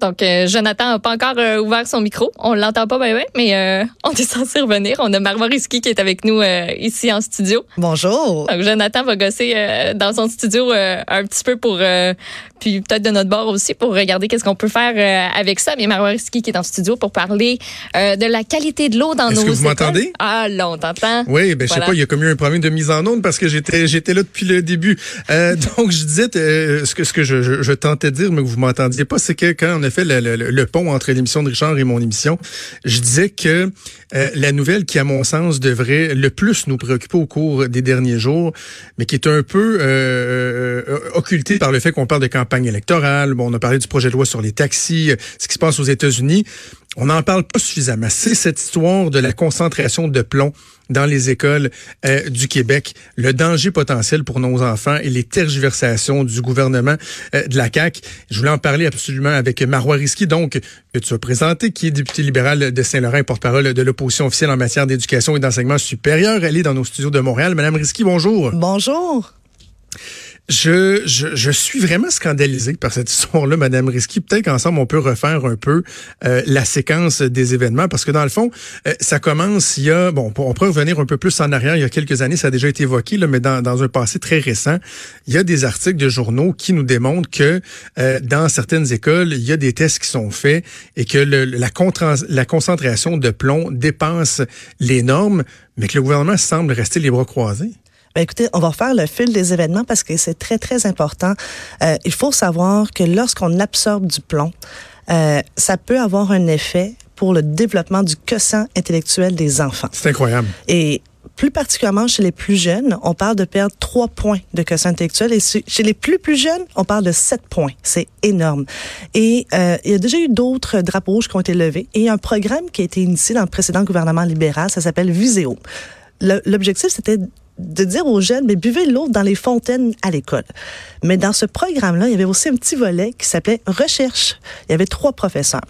Donc, euh, Jonathan n'a pas encore euh, ouvert son micro. On l'entend pas bien, bien, mais euh, on est censé revenir. On a Marois Risky qui est avec nous euh, ici en studio. Bonjour. Donc, Jonathan va gosser euh, dans son studio euh, un petit peu pour, euh, puis peut-être de notre bord aussi, pour regarder qu'est-ce qu'on peut faire euh, avec ça. Mais Marois Risky qui est en studio pour parler euh, de la qualité de l'eau dans nos que vous m'entendez? Ah, là, on t'entend. Oui, ben je sais Voilà. pas, il y a comme eu un problème de mise en onde parce que j'étais j'étais là depuis le début. Euh, donc je disais euh, ce que ce que je, je, je tentais de dire, mais que vous m'entendiez pas, c'est que quand on a fait le, le, le pont entre l'émission de Richard et mon émission, je disais que euh, la nouvelle qui, à mon sens, devrait le plus nous préoccuper au cours des derniers jours, mais qui est un peu euh, euh, occultée par le fait qu'on parle de campagne électorale. Bon, on a parlé du projet de loi sur les taxis, ce qui se passe aux États-Unis. On n'en parle pas suffisamment. C'est cette histoire de la concentration de plomb dans les écoles euh, du Québec, le danger potentiel pour nos enfants et les tergiversations du gouvernement euh, de la CAQ. Je voulais en parler absolument avec Marois Risky, donc que tu as présenté, qui est député libéral de Saint-Laurent porte-parole de l'opposition officielle en matière d'éducation et d'enseignement supérieur. Elle est dans nos studios de Montréal. Madame Risky, bonjour. Bonjour. Je, je, suis vraiment scandalisé par cette histoire-là, Madame Risky. Peut-être qu'ensemble, on peut refaire un peu euh, la séquence des événements, parce que dans le fond, euh, ça commence il y a, bon, on pourrait revenir un peu plus en arrière, il y a quelques années, ça a déjà été évoqué, mais dans, un passé très récent, il y a des articles de journaux qui nous démontrent que euh, dans certaines écoles, il y a des tests qui sont faits et que le, la, la concentration de plomb dépasse les normes, mais que le gouvernement semble rester les bras croisés. Ben écoutez, on va refaire le fil des événements parce que c'est très, très important. Euh, il faut savoir que lorsqu'on absorbe du plomb, euh, ça peut avoir un effet pour le développement du quotient intellectuel des enfants. C'est incroyable. Et plus particulièrement chez les plus jeunes, on parle de perdre trois points de quotient intellectuel. Et chez les plus plus jeunes, on parle de sept points. C'est énorme. Et euh, il y a déjà eu d'autres drapeaux rouges qui ont été levés. Et il y a un programme qui a été initié dans le précédent gouvernement libéral, ça s'appelle Viséo. L'objectif, c'était de dire aux jeunes, mais buvez l'eau dans les fontaines à l'école. Mais dans ce programme-là, il y avait aussi un petit volet qui s'appelait recherche. Il y avait trois professeurs.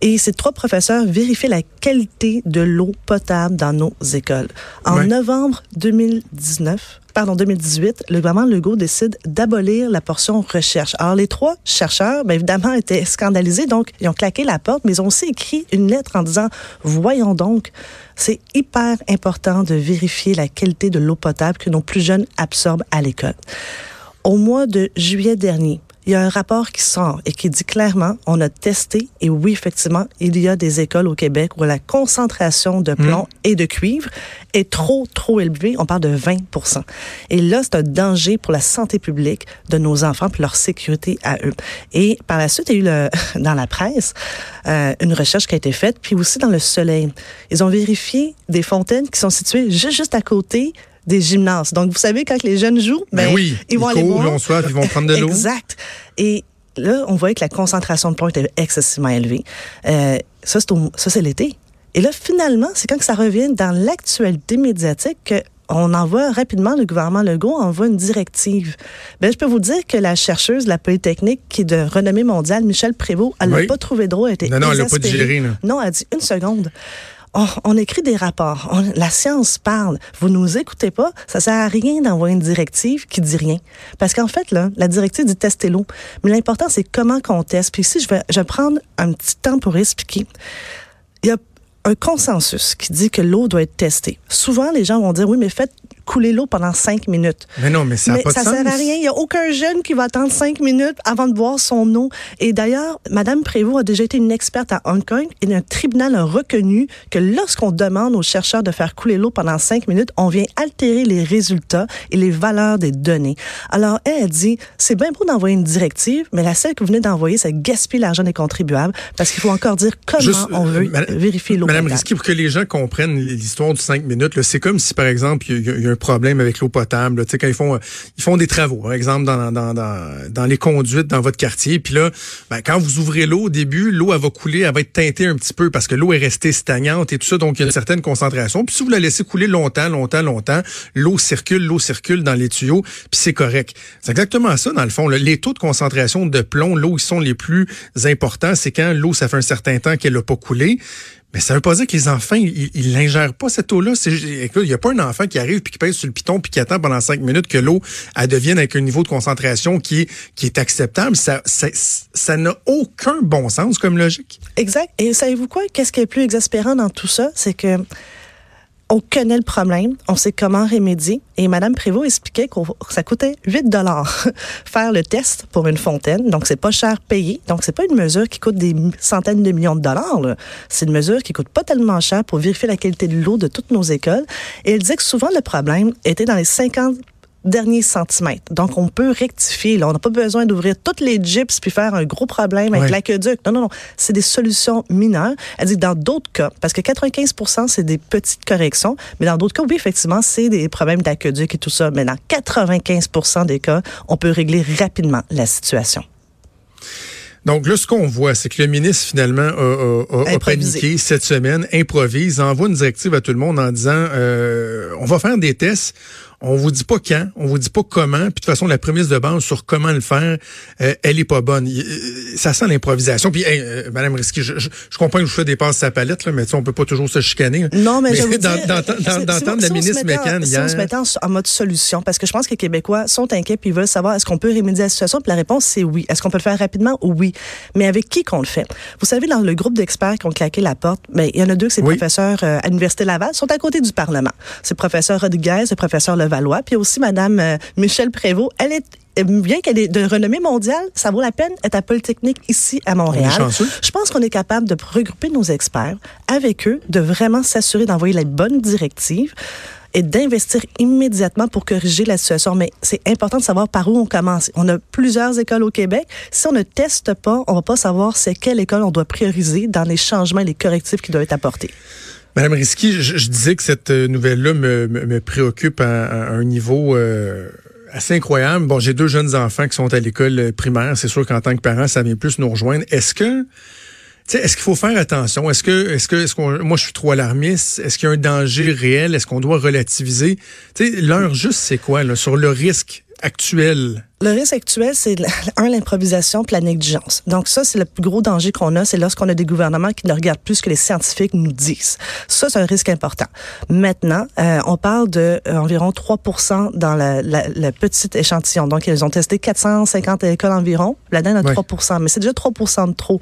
Et ces trois professeurs vérifiaient la qualité de l'eau potable dans nos écoles. En novembre 2019, pardon, 2018, le gouvernement Legault décide d'abolir la portion recherche. Alors, les trois chercheurs, bien évidemment, étaient scandalisés, donc ils ont claqué la porte, mais ils ont aussi écrit une lettre en disant, voyons donc, c'est hyper important de vérifier la qualité de l'eau potable que nos plus jeunes absorbent à l'école. Au mois de juillet dernier, il y a un rapport qui sort et qui dit clairement, on a testé et oui, effectivement, il y a des écoles au Québec où la concentration de plomb et de cuivre est trop, trop élevée. On parle de 20 Et là, c'est un danger pour la santé publique de nos enfants puis leur sécurité à eux. Et par la suite, il y a eu le, dans la presse euh, une recherche qui a été faite, puis aussi dans le soleil. Ils ont vérifié des fontaines qui sont situées juste, juste à côté des gymnases. Donc, vous savez, quand les jeunes jouent, Ben ben, oui, ils vont ils aller courent, boire. ils ont soif, ils vont prendre de l'eau. Exact. Et là, on voyait que la concentration de plomb était excessivement élevée. Euh, ça, c'est l'été. Et là, finalement, c'est quand que ça revient dans l'actualité médiatique que on envoie rapidement, le gouvernement Legault envoie une directive. Ben, je peux vous dire que la chercheuse de la Polytechnique, qui est de renommée mondiale, Michel Prévost, elle Oui. l'a pas trouvé drôle, elle était Non, non, elle l'a pas digéré, là. Non, elle a dit une seconde. On, on écrit des rapports. La science parle. Vous nous écoutez pas. Ça sert à rien d'envoyer une directive qui dit rien. Parce qu'en fait, la directive dit tester l'eau. Mais l'important, c'est comment qu'on teste. Puis ici, je vais, je vais prendre un petit temps pour expliquer. Il y a un consensus qui dit que l'eau doit être testée. Souvent, les gens vont dire, oui, mais faites couler l'eau pendant cinq minutes. Mais non, mais ça n'a pas de ça sens. sert à rien. Il n'y a aucun jeune qui va attendre cinq minutes avant de boire son eau. Et d'ailleurs, Madame Prévost a déjà été une experte à Hong Kong et un tribunal a reconnu que lorsqu'on demande aux chercheurs de faire couler l'eau pendant cinq minutes, on vient altérer les résultats et les valeurs des données. Alors, elle a dit, c'est bien beau d'envoyer une directive, mais la seule que vous venez d'envoyer, c'est gaspiller l'argent des contribuables parce qu'il faut encore dire comment Juste, on veut euh, vérifier l'eau Madame. Risky, pour que les gens comprennent l'histoire du 5 minutes, c'est comme si, par exemple, il y, y a un problème avec l'eau potable. Tu quand ils font, ils font des travaux, par exemple, dans, dans, dans, les conduites dans votre quartier. Puis là, ben, quand vous ouvrez l'eau au début, l'eau, va couler, elle va être teintée un petit peu parce que l'eau est restée stagnante et tout ça. Donc, il y a une certaine concentration. Puis si vous la laissez couler longtemps, longtemps, longtemps, l'eau circule, l'eau circule dans les tuyaux, puis c'est correct. C'est exactement ça, dans le fond. Les taux de concentration de plomb, l'eau, ils sont les plus importants. C'est quand l'eau, ça fait un certain temps qu'elle n'a pas coulé. Mais ça veut pas dire que les enfants, ils, n'ingèrent pas cette eau-là. Il n'y a pas un enfant qui arrive puis qui pèse sur le piton puis qui attend pendant cinq minutes que l'eau devienne avec un niveau de concentration qui est, qui est acceptable. Ça, ça, n'a aucun bon sens comme logique. Exact. Et savez-vous quoi? Qu'est-ce qui est plus exaspérant dans tout ça? C'est que on connaît le problème, on sait comment remédier. Et Madame Prévost expliquait que ça coûtait 8 dollars faire le test pour une fontaine. Donc, c'est pas cher payé. Donc, c'est pas une mesure qui coûte des centaines de millions de dollars. C'est une mesure qui coûte pas tellement cher pour vérifier la qualité de l'eau de toutes nos écoles. Et elle disait que souvent, le problème était dans les 50 derniers centimètres. Donc, on peut rectifier. Là. On n'a pas besoin d'ouvrir toutes les gyps puis faire un gros problème avec l'aqueduc. Non, non, non. C'est des solutions mineures. Elle dit dans d'autres cas, parce que 95% c'est des petites corrections, mais dans d'autres cas, oui, effectivement, c'est des problèmes d'aqueduc et tout ça. Mais dans 95% des cas, on peut régler rapidement la situation. Donc là, ce qu'on voit, c'est que le ministre, finalement, a, a, a paniqué cette semaine, improvise, envoie une directive à tout le monde en disant euh, on va faire des tests, on vous dit pas quand, on vous dit pas comment, puis de toute façon la prémisse de base sur comment le faire, euh, elle est pas bonne. Euh, ça sent l'improvisation. Puis euh, Madame Risky, je, je, comprends que je fais des passes sa palette là, mais tu sais, on peut pas toujours se chicaner. Non, mais, je veux d'entendre la ministre Mécan hier. on se mettait en, mode solution, parce que je pense que les Québécois sont inquiets puis ils veulent savoir est-ce qu'on peut remédier à la situation. Puis la réponse c'est oui. Est-ce qu'on peut le faire rapidement? Oui. Mais avec qui qu'on le fait? Vous savez, dans le groupe d'experts qui ont claqué la porte, ben il y en a deux, c'est professeurs à l'université Laval, sont à côté du Parlement. C'est le professeur Rodriguez, le professeur Levallois, puis aussi Madame euh, Michel Prévost. Elle est bien qu'elle est de renommée mondiale, ça vaut la peine d'être à Polytechnique ici à Montréal. Je pense qu'on est capable de regrouper nos experts avec eux, de vraiment s'assurer d'envoyer la bonne directive et d'investir immédiatement pour corriger la situation. Mais c'est important de savoir par où on commence. On a plusieurs écoles au Québec. Si on ne teste pas, on va pas savoir c'est quelle école on doit prioriser dans les changements et les correctifs qui doivent être apportés. Madame Risky, je, disais que cette euh, nouvelle-là me, préoccupe à, un niveau euh, assez incroyable. Bon, j'ai deux jeunes enfants qui sont à l'école euh, primaire. C'est sûr qu'en tant que parent, ça vient plus nous rejoindre. Est-ce que est-ce qu'il faut faire attention? Est-ce que, est-ce que, est-ce qu'on, moi, je suis trop alarmiste? Est-ce qu'il y a un danger réel? Est-ce qu'on doit relativiser? Tu sais, l'heure juste, c'est quoi, là, sur le risque actuel? Le risque actuel, c'est un l'improvisation puis la négligence. Donc ça, c'est le plus gros danger qu'on a, c'est lorsqu'on a des gouvernements qui ne regardent plus ce que les scientifiques nous disent. Ça, c'est un risque important. Maintenant, euh, on parle de euh, environ 3 dans la, la, la, petite échantillon. Donc ils ont testé 450 écoles environ. La dedans a 3 mais c'est déjà 3 de trop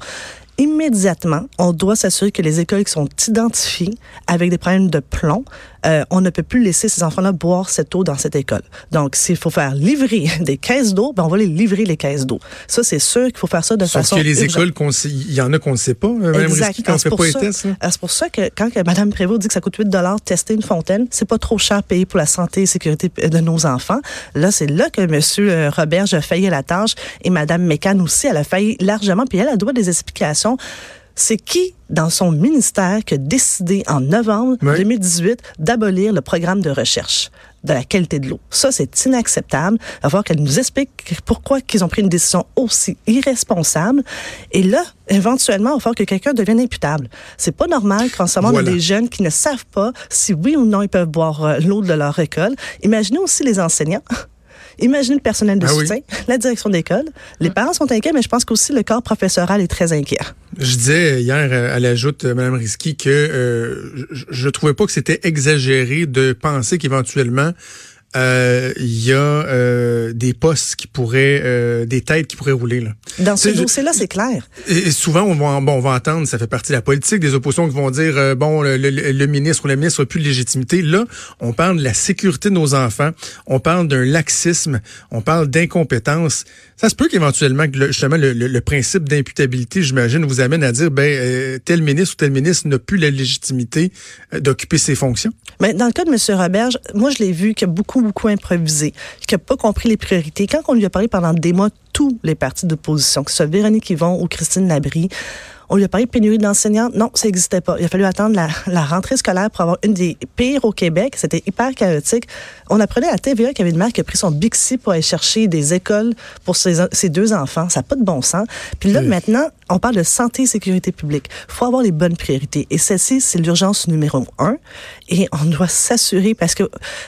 immédiatement, on doit s'assurer que les écoles qui sont identifiées avec des problèmes de plomb, euh, on ne peut plus laisser ces enfants-là boire cette eau dans cette école. Donc, s'il faut faire livrer des caisses d'eau, ben on va les livrer les caisses d'eau. Ça, c'est sûr qu'il faut faire ça de Sauf façon. Parce que les écoles, il y en a qu'on ne sait pas, euh, Mme Risky, quand on fait pas les tests. Euh, c'est pour ça que quand Mme Prévost dit que ça coûte 8 tester une fontaine, c'est pas trop cher payé pour la santé et sécurité de nos enfants. Là, c'est là que M. Robert a failli à la tâche et Mme Mécan aussi, elle a failli largement. Puis elle, a doit des explications c'est qui dans son ministère qui a décidé en novembre 2018 d'abolir le programme de recherche de la qualité de l'eau? Ça, c'est inacceptable. Il va falloir qu'elle nous explique pourquoi qu'ils ont pris une décision aussi irresponsable. Et là, éventuellement, il va falloir que quelqu'un devienne imputable. C'est pas normal qu'en ce moment, a des jeunes qui ne savent pas si oui ou non ils peuvent boire euh, l'eau de leur école. Imaginez aussi les enseignants. Imaginez le personnel de ah soutien, la direction d'école. Les parents sont inquiets, mais je pense qu'aussi le corps professoral est très inquiet. Je disais hier euh, à l'ajoute, euh, Mme Risky, que euh, je, trouvais pas que c'était exagéré de penser qu'éventuellement euh, il y a euh, des postes qui pourraient, euh, des têtes qui pourraient rouler. Là. Dans ce dossier-là, c'est clair. Et, souvent, on va, bon, on va entendre, ça fait partie de la politique, des oppositions qui vont dire, bon, le, ministre ou la ministre n'a plus de légitimité. Là, on parle de la sécurité de nos enfants, on parle d'un laxisme, on parle d'incompétence. Ça se peut qu'éventuellement, justement, le, principe d'imputabilité, j'imagine, vous amène à dire, ben, tel ministre ou tel ministre n'a plus la légitimité d'occuper ses fonctions. Mais dans le cas de M. Roberge, moi, je l'ai vu qu'il y a beaucoup beaucoup improvisé, qui n'a pas compris les priorités. Quand on lui a parlé pendant des mois, tous les partis d'opposition, que ce soit Véronique Yvon ou Christine Labrie, On lui a parlé de pénurie d'enseignants. Non, ça n'existait pas. Il a fallu attendre la, la, rentrée scolaire pour avoir une des pires au Québec. C'était hyper chaotique. On apprenait à TVA qu'il y avait une mère qui a pris son Bixi pour aller chercher des écoles pour ses, ses deux enfants. Ça n'a pas de bon sens. Puis là, maintenant, on parle de santé et sécurité publique. Il faut avoir les bonnes priorités. Et celle-ci, c'est l'urgence numéro un. Et on doit s'assurer parce que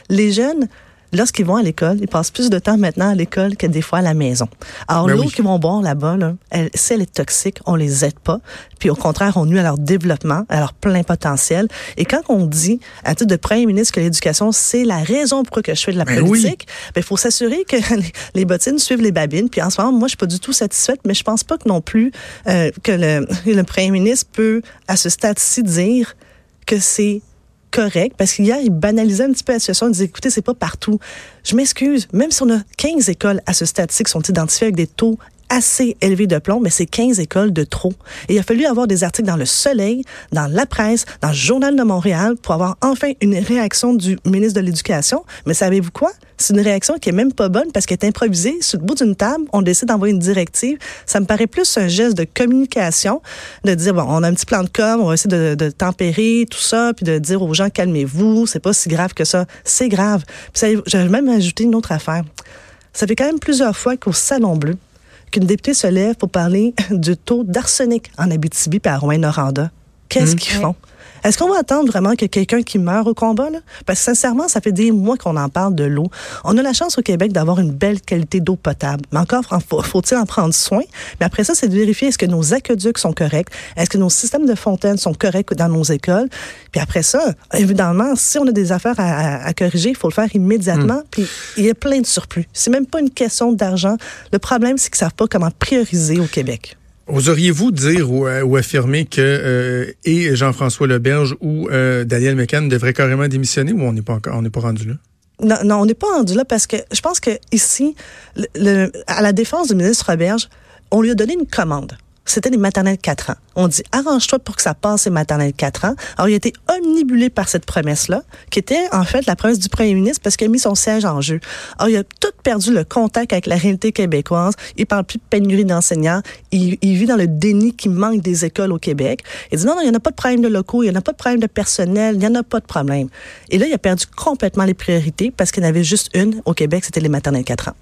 les jeunes, lorsqu'ils vont à l'école, ils passent plus de temps maintenant à l'école que des fois à la maison. Alors, ben l'eau qu'ils vont boire là-bas, là, elle, si elle est toxique, on les aide pas. Puis au contraire, on nuit à leur développement, à leur plein potentiel. Et quand on dit, à titre de premier ministre, que l'éducation, c'est la raison pour que je fais de la ben politique, il ben, faut s'assurer que les, bottines suivent les babines. Puis en ce moment, moi, je suis pas du tout satisfaite, mais je pense pas que non plus euh, que le, le premier ministre peut, à ce stade-ci, dire que c'est correct parce qu'hier, il banalisait un petit peu la situation. Il disait, écoutez, c'est pas partout. Je m'excuse, même si on a 15 écoles à ce stade-ci qui sont identifiées avec des taux assez élevés de plomb, mais c'est 15 écoles de trop. Et il a fallu avoir des articles dans le Soleil, dans la presse, dans le Journal de Montréal pour avoir enfin une réaction du ministre de l'Éducation. Mais savez-vous quoi? C'est une réaction qui est même pas bonne parce qu'elle est improvisée. Sur le bout d'une table, on décide d'envoyer une directive. Ça me paraît plus un geste de communication, de dire, bon, on a un petit plan de com, on va essayer de, de tempérer tout ça, puis de dire aux gens, calmez-vous, c'est pas si grave que ça. C'est grave. Puis j'ai même ajouté une autre affaire. Ça fait quand même plusieurs fois qu'au Salon Bleu, qu'une députée se lève pour parler du taux d'arsenic en Abitibi et à Rouen-Noranda. Qu'est-ce mmh. qu'ils font? Est-ce qu'on va attendre vraiment que quelqu'un qui meurt au combat? Là? Parce que sincèrement, ça fait des mois qu'on en parle de l'eau. On a la chance au Québec d'avoir une belle qualité d'eau potable. Mais encore, faut-il en prendre soin? Mais après ça, c'est de vérifier est-ce que nos aqueducs sont corrects? Est-ce que nos systèmes de fontaines sont corrects dans nos écoles? Puis après ça, évidemment, si on a des affaires à, corriger, il faut le faire immédiatement. Hmm. Puis il y a plein de surplus. C'est même pas une question d'argent. Le problème, c'est qu'ils savent pas comment prioriser au Québec. Oseriez-vous dire ou, euh, ou, affirmer que euh, et Jean-François Leberge ou euh, Daniel McCann devraient carrément démissionner ou on n'est pas encore, on n'est pas rendu là? Non, on n'est pas rendu là parce que je pense que ici, le, à la défense du ministre Roberge, on lui a donné une commande c'était les maternelles 4 ans. On dit, arrange-toi pour que ça passe les maternelles 4 ans. Alors, il a été omnibulé par cette promesse-là, qui était en fait la promesse du premier ministre parce qu'il a mis son siège en jeu. Alors, il a tout perdu le contact avec la réalité québécoise. Il parle plus de pénurie d'enseignants. Il, vit dans le déni qui manque des écoles au Québec. Il dit, non, non, il n'y en a pas de problème de locaux, il n'y en a pas de problème de personnel, il n'y en a pas de problème. Et là, il a perdu complètement les priorités parce qu'il y en avait juste une au Québec, c'était les maternelles 4 ans.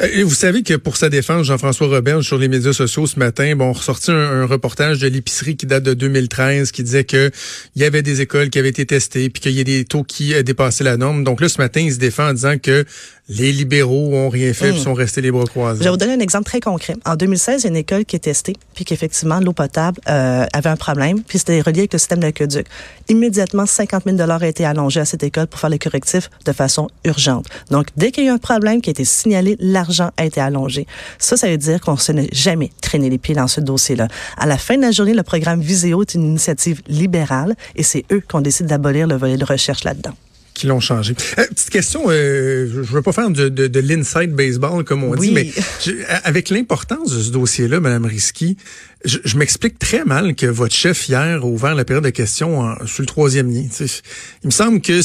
Euh, et vous savez que pour sa défense, Jean-François Robert, sur les médias sociaux ce matin, bon, ressorti un, reportage de l'épicerie qui date de 2013 qui disait que il y avait des écoles qui avaient été testées puis qu'il y a des taux qui euh, dépassaient la norme. Donc là, ce matin, il se défend en disant que les libéraux ont rien fait et hmm. sont restés les bras croisés. Je vais vous donner un exemple très concret. En 2016, il y a une école qui est testée puis qu'effectivement, l'eau potable euh, avait un problème puis c'était relié avec le système d'aqueduc. Immédiatement, 50 000 a été allongés à cette école pour faire les correctifs de façon urgente. Donc, dès qu'il y a eu un problème qui a été signalé, l'argent a été allongé. Ça, ça veut dire qu'on se n'est jamais traîné les pieds dans ce dossier-là. À la fin de la journée, le programme Viséo est une initiative libérale et c'est eux qui ont décidé d'abolir le volet de recherche là-dedans qui l'ont changé. Euh, petite question, euh, je veux pas faire de, de, de l'inside baseball comme on dit, mais avec l'importance de ce dossier-là, Madame Risky, je, je m'explique très mal que votre chef hier a ouvert la période de questions en, sur le troisième lien. Il me semble que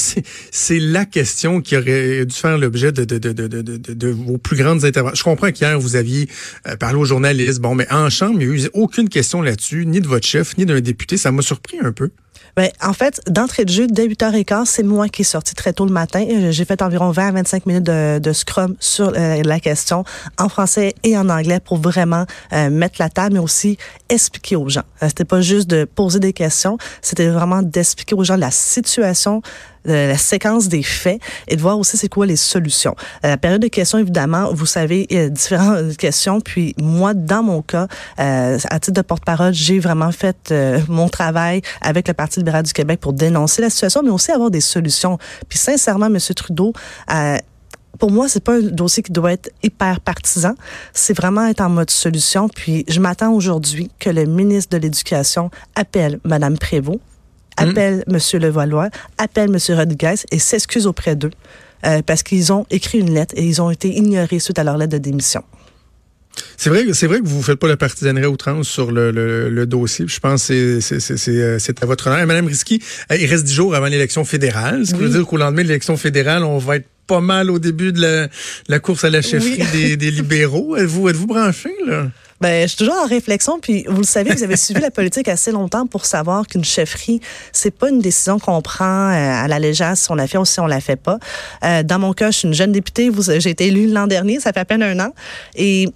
c'est la question qui aurait dû faire l'objet de, de, de, de, de, vos plus grandes interventions. Je comprends qu'hier vous aviez euh, parlé aux journalistes, bon, mais en chambre, il n'y a eu aucune question là-dessus, ni de votre chef, ni d'un député. Ça m'a surpris un peu. Ben, en fait, d'entrée de jeu, dès 8h15, c'est moi qui est sorti très tôt le matin. Euh, j'ai fait environ 20 à 25 minutes de, scrum sur euh, la question en français et en anglais pour vraiment euh, mettre la table, mais aussi expliquer aux gens. c'était pas juste de poser des questions, c'était vraiment d'expliquer aux gens la situation la séquence des faits et de voir aussi c'est quoi les solutions. Euh, la période de questions, évidemment, vous savez, il y a différentes questions. Puis moi, dans mon cas, euh, à titre de porte-parole, j'ai vraiment fait euh, mon travail avec le Parti libéral du Québec pour dénoncer la situation, mais aussi avoir des solutions. Puis sincèrement, M. Trudeau, pour moi, c'est pas un dossier qui doit être hyper partisan. C'est vraiment être en mode solution. Puis, je m'attends aujourd'hui que le ministre de l'Éducation appelle Mme Prévost. Appelle M. Levallois, appelle M. Rodriguez et s'excuse auprès d'eux euh, parce qu'ils ont écrit une lettre et ils ont été ignorés suite à leur lettre de démission. C'est vrai, c'est vrai que vous ne faites pas la partisanerie outrance sur le, le, dossier. Je pense que c'est euh, à votre honneur. Madame Risky, euh, il reste dix jours avant l'élection fédérale. Ce qui veut dire qu'au lendemain de l'élection fédérale, on va être pas mal au début de la, course à la chefferie des, des libéraux. Êtes-vous êtes-vous branché, là? Ben, je suis toujours en réflexion, puis vous le savez, vous avez suivi la politique assez longtemps pour savoir qu'une chefferie, c'est pas une décision qu'on prend euh, à la légère si on la fait ou si on la fait pas. Euh, dans mon cas, je suis une jeune députée, j'ai été élue l'an dernier, ça fait à peine un an, et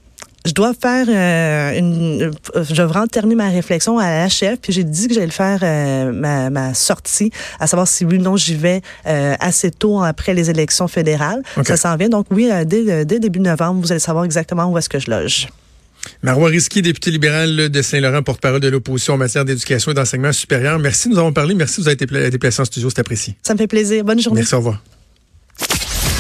je dois faire euh, une. Je vais vraiment terminer ma réflexion à la chef, puis j'ai dit que j'allais faire euh, ma, ma, sortie, à savoir si oui ou non j'y vais euh, assez tôt après les élections fédérales. Ça s'en vient. Donc oui, dès, dès début novembre, vous allez savoir exactement où est-ce que je loge. Marois Risky, député libéral de Saint-Laurent, porte-parole de l'opposition en matière d'éducation et d'enseignement supérieur. Merci, nous avons parlé. Merci, vous avez été déplacé en studio, c'est apprécié. Ça me fait plaisir. Bonne journée. Merci, au revoir.